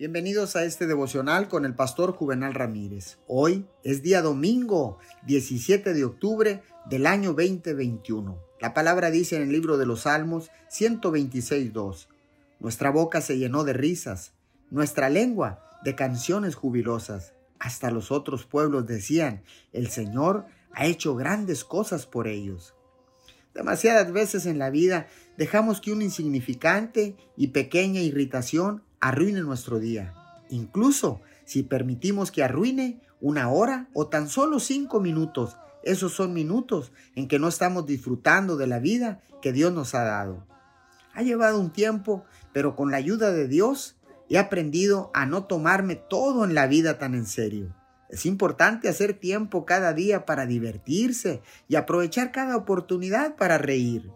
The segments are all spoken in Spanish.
Bienvenidos a este devocional con el pastor Juvenal Ramírez. Hoy es día domingo 17 de octubre del año 2021. La palabra dice en el libro de los Salmos 126.2. Nuestra boca se llenó de risas, nuestra lengua de canciones jubilosas. Hasta los otros pueblos decían, el Señor ha hecho grandes cosas por ellos. Demasiadas veces en la vida dejamos que una insignificante y pequeña irritación arruine nuestro día. Incluso si permitimos que arruine una hora o tan solo cinco minutos, esos son minutos en que no estamos disfrutando de la vida que Dios nos ha dado. Ha llevado un tiempo, pero con la ayuda de Dios he aprendido a no tomarme todo en la vida tan en serio. Es importante hacer tiempo cada día para divertirse y aprovechar cada oportunidad para reír.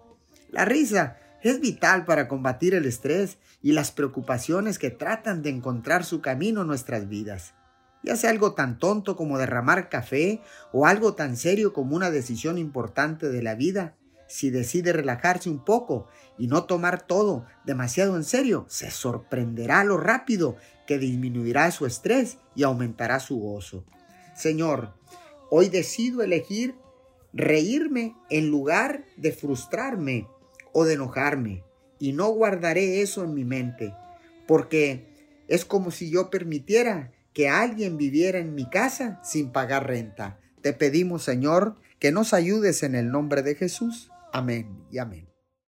La risa es vital para combatir el estrés y las preocupaciones que tratan de encontrar su camino en nuestras vidas. Ya sea algo tan tonto como derramar café o algo tan serio como una decisión importante de la vida, si decide relajarse un poco y no tomar todo demasiado en serio, se sorprenderá lo rápido que disminuirá su estrés y aumentará su gozo. Señor, hoy decido elegir reírme en lugar de frustrarme o de enojarme y no guardaré eso en mi mente, porque es como si yo permitiera que alguien viviera en mi casa sin pagar renta. Te pedimos, Señor, que nos ayudes en el nombre de Jesús. Amén y amén.